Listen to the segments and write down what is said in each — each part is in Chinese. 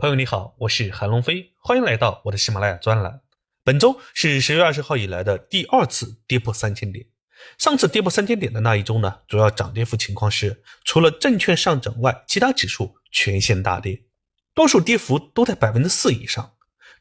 朋友你好，我是韩龙飞，欢迎来到我的喜马拉雅专栏。本周是十月二十号以来的第二次跌破三千点。上次跌破三千点的那一周呢，主要涨跌幅情况是，除了证券上涨外，其他指数全线大跌，多数跌幅都在百分之四以上。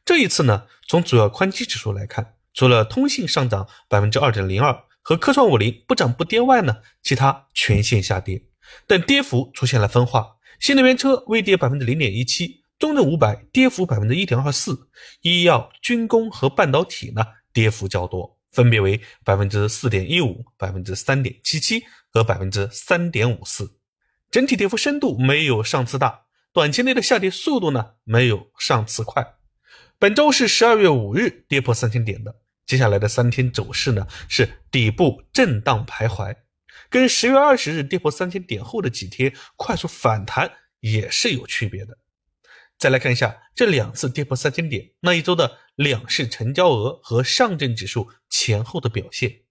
这一次呢，从主要宽基指数来看，除了通信上涨百分之二点零二和科创五零不涨不跌外呢，其他全线下跌，但跌幅出现了分化，新能源车微跌百分之零点一七。中证五百跌幅百分之一点二四，医药、军工和半导体呢跌幅较多，分别为百分之四点一五、百分之三点七七和百分之三点五四，整体跌幅深度没有上次大，短期内的下跌速度呢没有上次快。本周是十二月五日跌破三千点的，接下来的三天走势呢是底部震荡徘徊，跟十月二十日跌破三千点后的几天快速反弹也是有区别的。再来看一下这两次跌破三千点那一周的两市成交额和上证指数前后的表现。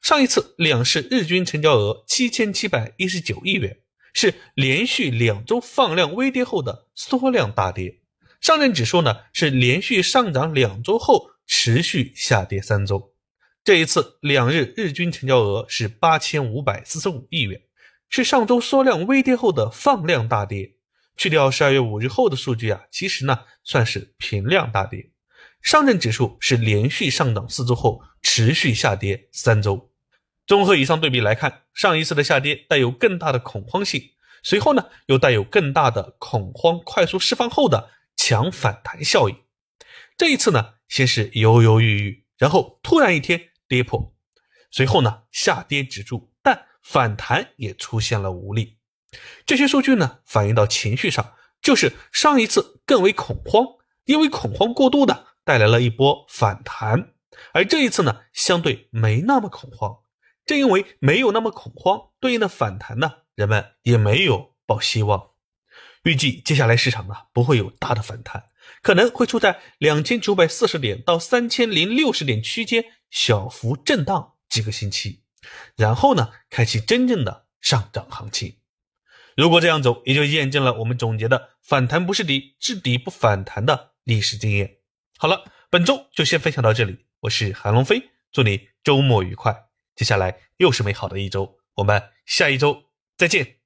上一次两市日均成交额七千七百一十九亿元，是连续两周放量微跌后的缩量大跌。上证指数呢是连续上涨两周后持续下跌三周。这一次两日日均成交额是八千五百四十五亿元，是上周缩量微跌后的放量大跌。去掉十二月五日后的数据啊，其实呢算是平量大跌。上证指数是连续上涨四周后持续下跌三周。综合以上对比来看，上一次的下跌带有更大的恐慌性，随后呢又带有更大的恐慌快速释放后的强反弹效应。这一次呢先是犹犹豫豫，然后突然一天跌破，随后呢下跌止住，但反弹也出现了无力。这些数据呢，反映到情绪上，就是上一次更为恐慌，因为恐慌过度的带来了一波反弹，而这一次呢，相对没那么恐慌，正因为没有那么恐慌，对应的反弹呢，人们也没有抱希望。预计接下来市场呢不会有大的反弹，可能会处在两千九百四十点到三千零六十点区间小幅震荡几个星期，然后呢，开启真正的上涨行情。如果这样走，也就验证了我们总结的“反弹不是底，是底不反弹”的历史经验。好了，本周就先分享到这里，我是韩龙飞，祝你周末愉快，接下来又是美好的一周，我们下一周再见。